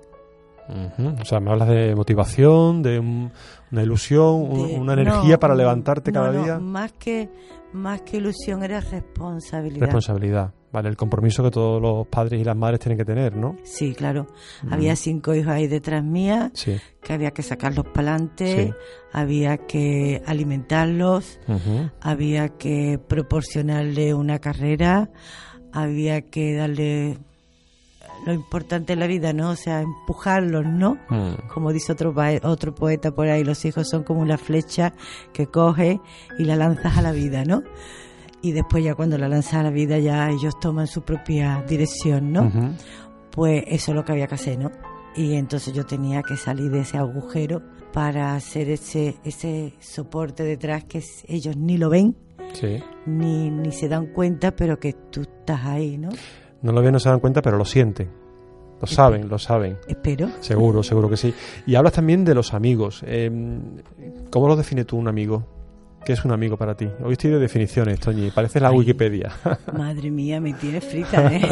O sea, me hablas de motivación, de una ilusión, una energía para levantarte cada día. Más que, más que ilusión era responsabilidad. Responsabilidad, vale, el compromiso que todos los padres y las madres tienen que tener, ¿no? Sí, claro. Había cinco hijos ahí detrás mía, que había que sacarlos para adelante, había que alimentarlos, había que proporcionarle una carrera, había que darle lo importante en la vida, ¿no? O sea, empujarlos, ¿no? Mm. Como dice otro, otro poeta por ahí, los hijos son como una flecha que coge y la lanzas a la vida, ¿no? Y después ya cuando la lanzas a la vida ya ellos toman su propia dirección, ¿no? Pues eso es lo que había que hacer, ¿no? Y entonces yo tenía que salir de ese agujero para hacer ese, ese soporte detrás que ellos ni lo ven, ni, ni se dan cuenta, pero que tú estás ahí, ¿no? No lo ven, no se dan cuenta, pero lo sienten. Lo saben, lo saben. Espero. Seguro, seguro que sí. Y hablas también de los amigos. Eh, ¿Cómo lo define tú un amigo? ¿Qué es un amigo para ti? Hoy estoy de definiciones, Toñi. Parece la Wikipedia. <laughs> Madre mía, me tiene frita, ¿eh? <laughs>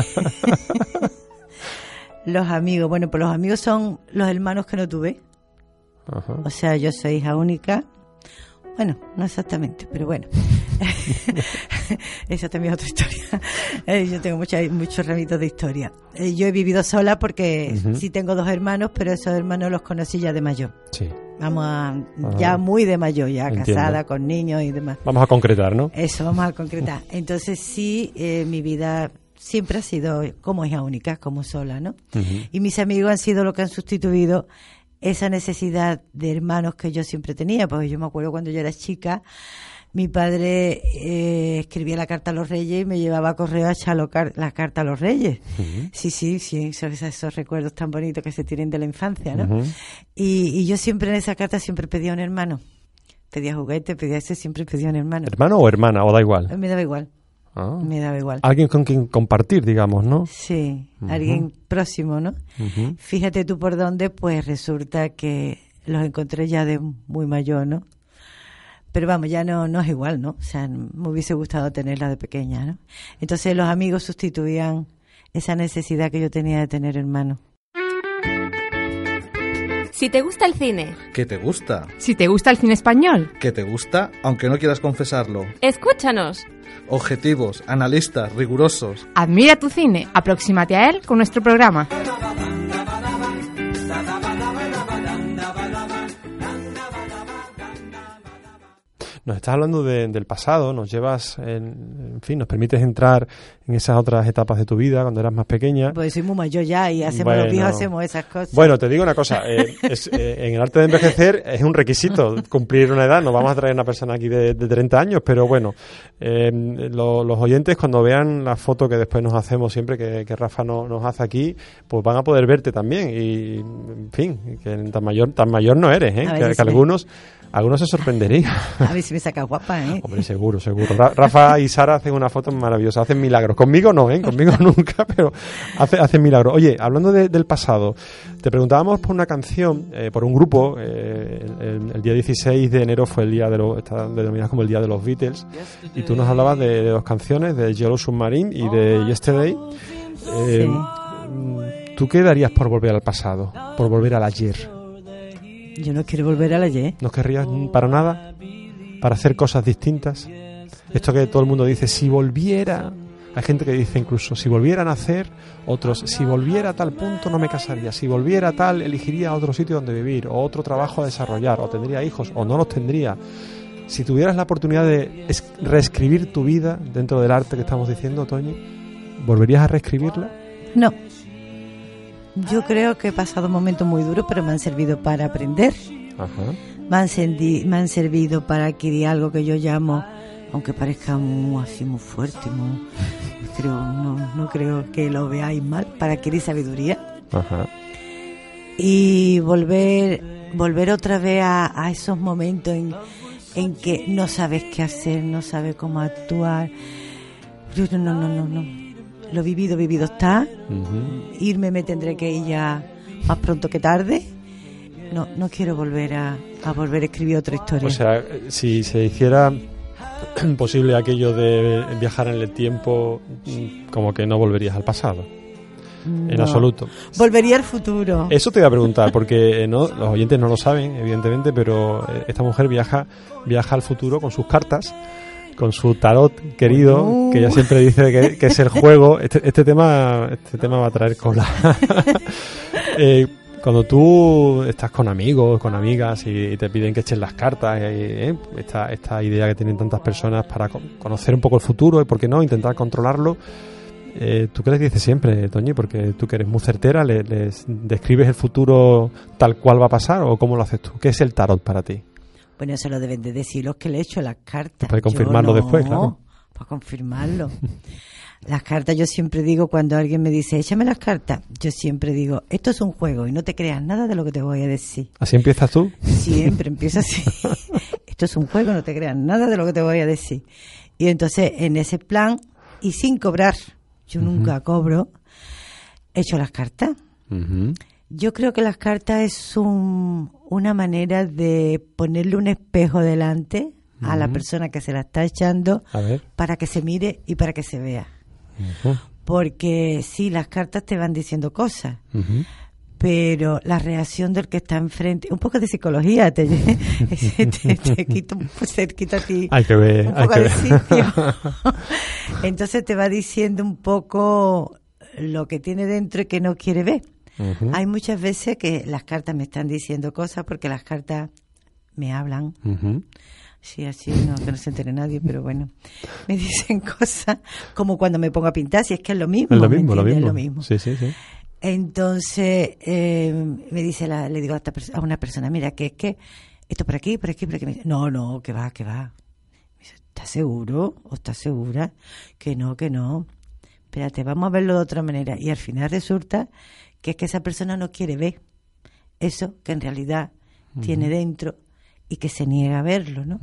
los amigos. Bueno, pues los amigos son los hermanos que no tuve. O sea, yo soy hija única. Bueno, no exactamente, pero bueno. <laughs> Esa también es otra historia. Eh, yo tengo muchos ramitos de historia. Eh, yo he vivido sola porque sí tengo dos hermanos, pero esos hermanos los conocí ya de mayor. Sí. Vamos a, ah. ya muy de mayor, ya casada, con niños y demás. Vamos a concretar, ¿no? Eso, vamos a concretar. <laughs> Entonces sí, eh, mi vida siempre ha sido como hija única, como sola, ¿no? Y mis amigos han sido lo que han sustituido esa necesidad de hermanos que yo siempre tenía, porque yo me acuerdo cuando yo era chica, mi padre eh, escribía la carta a los reyes y me llevaba a correo a echar la carta a los reyes. Sí, sí, sí, esos, esos, recuerdos tan bonitos que se tienen de la infancia, ¿no? y, yo siempre en esa carta siempre pedía un hermano. Pedía juguete, pedía ese, siempre pedía un hermano. ¿Hermano o hermana? ¿O da igual? Me daba igual. Ah. Me daba igual. Alguien con quien compartir, digamos, ¿no? Sí, alguien próximo, ¿no? Fíjate tú por dónde, pues resulta que los encontré ya de muy mayor, ¿no? Pero vamos, ya no, no es igual, ¿no? O sea, me hubiese gustado tenerla de pequeña, ¿no? Entonces los amigos sustituían esa necesidad que yo tenía de tener hermano. Si te gusta el cine. ¿Qué te gusta? Si te gusta el cine español. ¿Qué te gusta, aunque no quieras confesarlo? Escúchanos. Objetivos, analistas, rigurosos. Admira tu cine, aproxímate a él con nuestro programa. Nos estás hablando del pasado, nos llevas, en, fin, nos permites entrar en esas otras etapas de tu vida cuando eras más pequeña. Pues soy muy mayor ya y hacemos los viejos, hacemos esas cosas. Bueno, te digo una cosa, eh, eh, en el arte de envejecer es un requisito cumplir una edad, no vamos a traer una persona aquí de, 30 años, pero bueno, eh, los oyentes cuando vean la foto que después nos hacemos siempre que, Rafa nos hace aquí, pues van a poder verte también y, en fin, que tan mayor, tan mayor no eres, ¿eh? que, que algunos algunos se sorprenderían. A ver si me saca guapa, ¿eh? Hombre, seguro, seguro. Rafa y Sara hacen una foto maravillosa, hacen milagros. Conmigo no, ¿eh? Conmigo <laughs> nunca, pero hacen milagros. Oye, hablando del pasado, te preguntábamos por una canción, eh, por un grupo. Eh, el, día 16 de enero fue el día de los, está denominado como el día de los Beatles, y tú nos hablabas de, dos canciones, de Yellow Submarine y de Yesterday. Eh, ¿Tú qué darías por volver al pasado, por volver al ayer? Yo no quiero volver al ayer. ¿No querrías para nada? ¿Para hacer cosas distintas? Esto que todo el mundo dice, si volviera... Hay gente que dice incluso, si volviera a nacer, otros, si volviera a tal punto no me casaría, si volviera a tal elegiría otro sitio donde vivir, o otro trabajo a desarrollar, o tendría hijos, o no los tendría. Si tuvieras la oportunidad de reescribir tu vida dentro del arte que estamos diciendo, Toñi, ¿volverías a reescribirla? No. Yo creo que he pasado momentos muy duros, pero me han servido para aprender. Me, han me han servido para adquirir algo que yo llamo, aunque parezca muy, así muy fuerte, creo, no, no creo que lo veáis mal, para adquirir sabiduría. Y volver, volver otra vez a, esos momentos en, en que no sabes qué hacer, no sabes cómo actuar. No, no, no, no, no lo vivido, vivido está. Irme me tendré que ir ya más pronto que tarde. No, no quiero volver a, volver a escribir otra historia. O sea, si se hiciera <clears throat> posible aquello de viajar en el tiempo, como que no volverías al pasado. En absoluto. Volvería al futuro. Eso te iba a preguntar, porque eh, no, los oyentes no lo saben, evidentemente, pero eh, esta mujer viaja, viaja al futuro con sus cartas con su tarot querido, que ella siempre dice que, es el <laughs> juego. Este, este, tema este tema va a traer cola. <laughs> eh, cuando tú estás con amigos, con amigas y, te piden que echen las cartas, eh, esta, esta idea que tienen tantas personas para conocer un poco el futuro y, ¿por qué no?, intentar controlarlo. Eh, ¿Tú qué les dices siempre, Toñi? Porque tú que eres muy certera, ¿les describes el futuro tal cual va a pasar o cómo lo haces tú? ¿Qué es el tarot para ti? Bueno, se lo deben de decir los que le he hecho las cartas. Para confirmarlo después, claro. Para confirmarlo. <laughs> las cartas yo siempre digo cuando alguien me dice, échame las cartas, yo siempre digo, esto es un juego y no te creas nada de lo que te voy a decir. ¿Así empiezas tú? Siempre <laughs> empiezo así. <laughs> esto es un juego, no te creas nada de lo que te voy a decir. Y entonces en ese plan y sin cobrar, yo nunca cobro, he hecho las cartas. Yo creo que las cartas es una manera de ponerle un espejo delante a la persona que se la está echando para que se mire y para que se vea. Porque sí, las cartas te van diciendo cosas, pero la reacción del que está enfrente, un poco de psicología, te, <laughs> te, quita, se quita a ti hay que ver, un poco de sitio. <laughs> Entonces te va diciendo un poco lo que tiene dentro y que no quiere ver. Hay muchas veces que las cartas me están diciendo cosas porque las cartas me hablan. Sí, así, no, que no se entere nadie, pero bueno, me <laughs> dicen cosas como cuando me pongo a pintar, si es que es lo mismo. Es lo mismo, lo mismo. lo mismo. Sí, sí, sí. Entonces, eh, me dice, la, le digo a, esta a, una persona, mira, que es que esto por aquí, por aquí, por aquí. no, no, que va, que va. ¿estás seguro o estás segura? Que no, que no. Espérate, vamos a verlo de otra manera. Y al final resulta que es que esa persona no quiere ver eso que en realidad tiene dentro y que se niega a verlo, ¿no?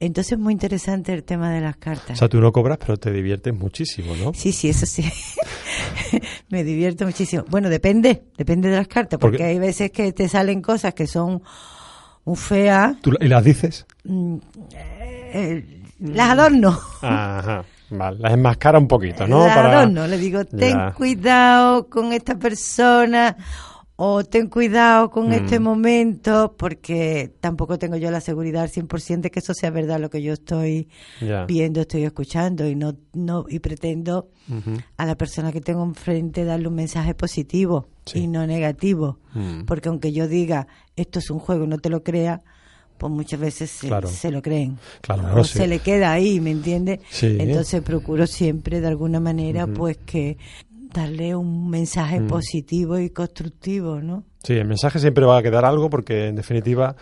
Entonces es muy interesante el tema de las cartas. O sea, tú no cobras, pero te diviertes muchísimo, ¿no? Sí, sí, eso sí. <laughs> Me divierto muchísimo. Bueno, depende, depende de las cartas, porque, Porque- hay veces que te salen cosas que son muy feas, ¿Tú, ¿Y las dices? mm, eh, las adorno. Ajá. Vale, las enmascara un poquito, ¿no? las Para- adorno. Le digo, ten Ya. cuidado con esta persona o ten cuidado con Mm. este momento, porque tampoco tengo yo la seguridad al 100% de que eso sea verdad lo que yo estoy viendo, estoy escuchando y no, no y pretendo a la persona que tengo enfrente darle un mensaje positivo Sí. y no negativo. Mm. Porque aunque yo diga esto es un juego, no te lo crea, pues muchas veces se, Claro. se lo creen. Claro, o sí. se le queda ahí, ¿me entiendes? Sí. Entonces procuro siempre de alguna manera pues que darle un mensaje Mm. positivo y constructivo, ¿no? Sí, el mensaje siempre va a quedar algo porque, en definitiva,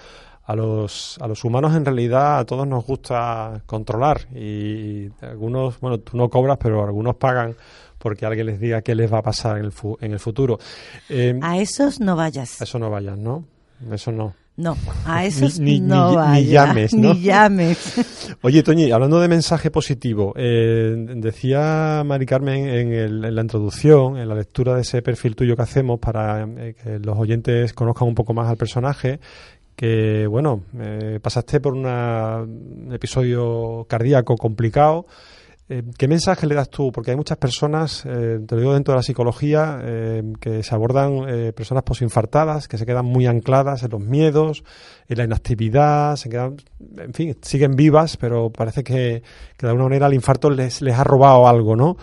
a los, a los humanos en realidad a todos nos gusta controlar y algunos, bueno, tú no cobras, pero algunos pagan porque alguien les diga qué les va a pasar en el, fu- en el futuro. Eh, A esos no vayas. eso no vayan, ¿no? Eso no. No, a esos ni- no ni- ni vayas. llames, ¿no? <laughs> Ni llames. <laughs> Oye, Toñi, hablando de mensaje positivo, eh, decía Mari Carmen en, el- en la introducción, en la lectura de ese perfil tuyo que hacemos para eh, que los oyentes conozcan un poco más al personaje, que, bueno, eh, pasaste por una- un episodio cardíaco complicado. Eh, ¿Qué mensaje le das tú? Porque hay muchas personas, eh, te lo digo dentro de la psicología, eh, que se abordan personas posinfartadas, que se quedan muy ancladas en los miedos, en la inactividad, se quedan, en fin, siguen vivas, pero parece que, que de alguna manera el infarto les, les ha robado algo, ¿no?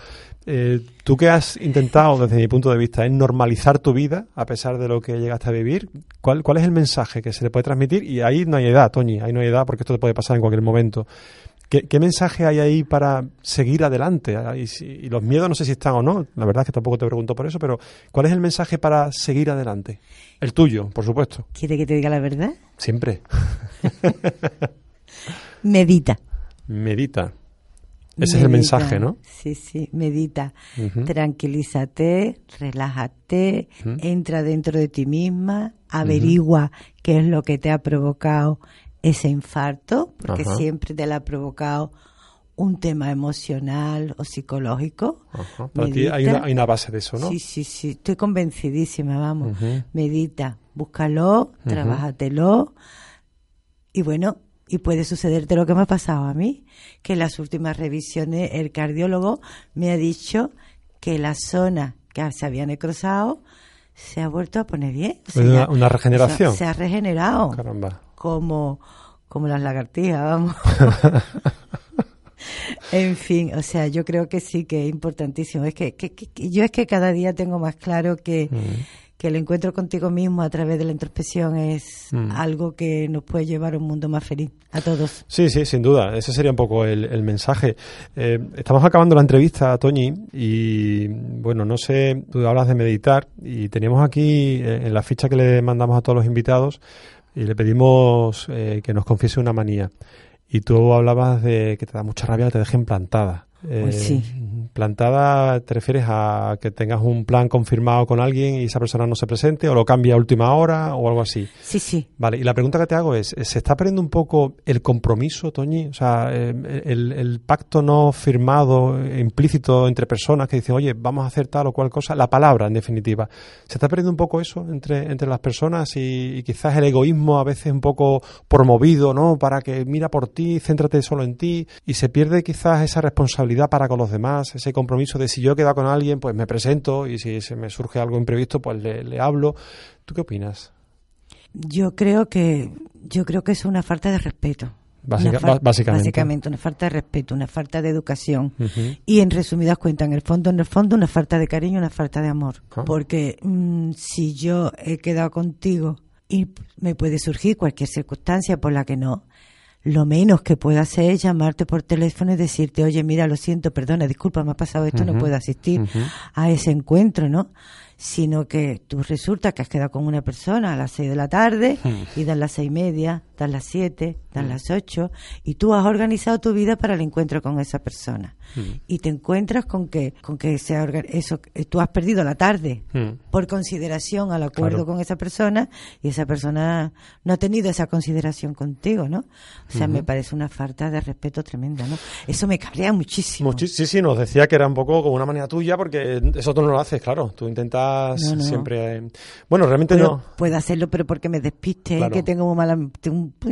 Tú que has intentado, desde mi punto de vista, es normalizar tu vida a pesar de lo que llegaste a vivir, ¿cuál, ¿cuál es el mensaje que se le puede transmitir? Y ahí no hay edad, Toñi, ahí no hay edad porque esto te puede pasar en cualquier momento. ¿Qué, qué mensaje hay ahí para seguir adelante? Ah, Y, si- y los miedos no sé si están o no, la verdad es que tampoco te pregunto por eso, pero ¿cuál es el mensaje para seguir adelante? El tuyo, por supuesto. ¿Quiere que te diga la verdad? Siempre. <laughs> Medita. Medita. Ese es el mensaje, ¿no? Sí, sí, medita. Tranquilízate, relájate, entra dentro de ti misma, averigua qué es lo que te ha provocado ese infarto, porque Ajá. siempre te lo ha provocado un tema emocional o psicológico. Ajá. Para ti hay Medita. una, hay una base de eso, ¿no? Sí, sí, sí, estoy convencidísima, vamos. Medita, búscalo, trabájatelo y bueno, y puede sucederte lo que me ha pasado a mí, que en las últimas revisiones el cardiólogo me ha dicho que la zona que se había necrosado se ha vuelto a poner bien. O sea, Una- regeneración. Se ha regenerado Caramba. Como, como las lagartijas, vamos. <laughs> en fin, o sea, yo creo que sí que es importantísimo. Es que, que- que- yo es que cada día tengo más claro que, que el encuentro contigo mismo a través de la introspección es Mm. algo que nos puede llevar a un mundo más feliz a todos. Sí, sí, sin duda. Ese sería un poco el, el mensaje. Eh, estamos acabando la entrevista, Toñi, y bueno, no sé, tú hablas de meditar y teníamos aquí eh, en la ficha que le mandamos a todos los invitados y le pedimos eh, que nos confiese una manía. Y tú hablabas de que te da mucha rabia que te dejen plantada. Eh, Pues sí. Plantada, ¿te refieres a que tengas un plan confirmado con alguien y esa persona no se presente o lo cambia a última hora o algo así? Sí, sí. Vale, y la pregunta que te hago es, ¿se está perdiendo un poco el compromiso, Toñi? O sea, eh, el, el pacto no firmado, implícito entre personas que dicen, oye, vamos a hacer tal o cual cosa, la palabra, en definitiva. ¿Se está perdiendo un poco eso entre, entre las personas y, y quizás el egoísmo a veces un poco promovido, ¿no? Para que mira por ti, céntrate solo en ti y se pierde quizás esa responsabilidad para con los demás, ese compromiso de si yo he quedado con alguien, pues me presento y si se me surge algo imprevisto, pues le, le hablo. ¿Tú qué opinas? Yo creo que yo creo que es una falta de respeto. Básica- Una básicamente. Básicamente, una falta de respeto, una falta de educación. Y en resumidas cuentas, en el fondo, en el fondo, una falta de cariño, una falta de amor. Ah. Porque mm, si yo he quedado contigo y me puede surgir cualquier circunstancia por la que no, lo menos que puedo hacer es llamarte por teléfono y decirte, oye, mira, lo siento, perdona, disculpa, me ha pasado esto, no puedo asistir a ese encuentro, ¿no? Sino que tú resulta que has quedado con una persona a las seis de la tarde y dan las seis y media, dan las siete, dan las ocho y tú has organizado tu vida para el encuentro con esa persona y te encuentras con que con que se eso eh, tú has perdido la tarde por consideración al acuerdo con esa persona y esa persona no ha tenido esa consideración contigo, ¿no? O sea, me parece una falta de respeto tremenda, ¿no? Eso me cabrea muchísimo. sí, sí, nos decía que era un poco como una manera tuya porque eso tú no lo haces, claro. Tú intentas siempre. Bueno, realmente no. Puedo hacerlo, pero porque me despiste, que tengo muy mala.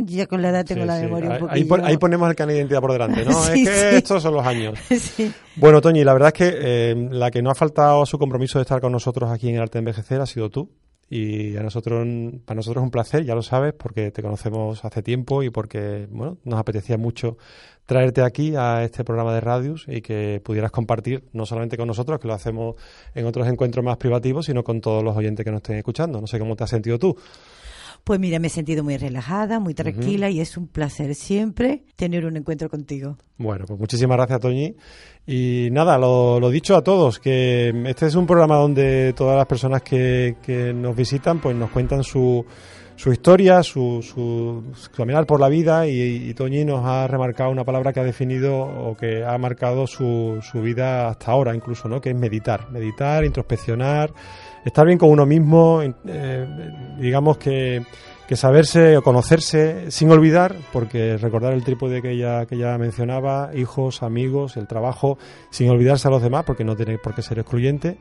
ya con la edad tengo la memoria un poquito. Ahí, ponemos el can de identidad por delante, ¿no? <laughs> es que estos son los años. <laughs> Bueno, Toñi, la verdad es que eh, la que no ha faltado a su compromiso de estar con nosotros aquí en Arte de Envejecer ha sido tú. Y a nosotros, para nosotros es un placer, ya lo sabes, porque te conocemos hace tiempo y porque bueno, nos apetecía mucho traerte aquí a este programa de Radius y que pudieras compartir no solamente con nosotros, que lo hacemos en otros encuentros más privativos, sino con todos los oyentes que nos estén escuchando. No sé cómo te has sentido tú. Pues mira, me he sentido muy relajada, muy tranquila y es un placer siempre tener un encuentro contigo. Bueno, pues muchísimas gracias, Toñi. Y nada, lo, dicho a todos, que este es un programa donde todas las personas que, que nos visitan pues nos cuentan su, su historia, su, su, caminar por la vida y, y, Toñi nos ha remarcado una palabra que ha definido o que ha marcado su, su vida hasta ahora incluso, ¿no? que es meditar, meditar, introspeccionar, estar bien con uno mismo, eh, digamos que, que, saberse o conocerse sin olvidar, porque recordar el trípode que ella, que ella mencionaba, hijos, amigos, el trabajo, sin olvidarse a los demás, porque no tiene por qué ser excluyente.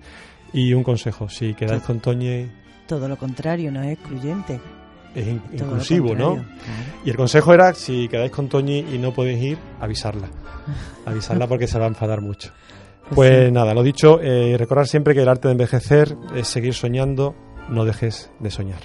Y un consejo, si quedáis con Toñi... Todo lo contrario, no es excluyente es inclusivo, ¿no? Y el consejo era, si quedáis con Toñi y no podéis ir, avisarla. <laughs> Avisarla porque se va a enfadar mucho. Pues, pues nada, lo dicho, eh, recordar siempre que el arte de envejecer es seguir soñando, no dejes de soñar.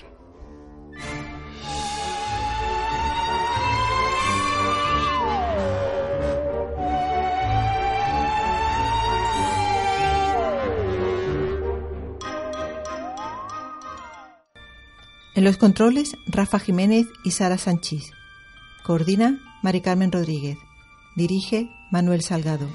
En los controles, Rafa Jiménez y Sara Sanchís. Coordina Mari Carmen Rodríguez. Dirige Manuel Salgado.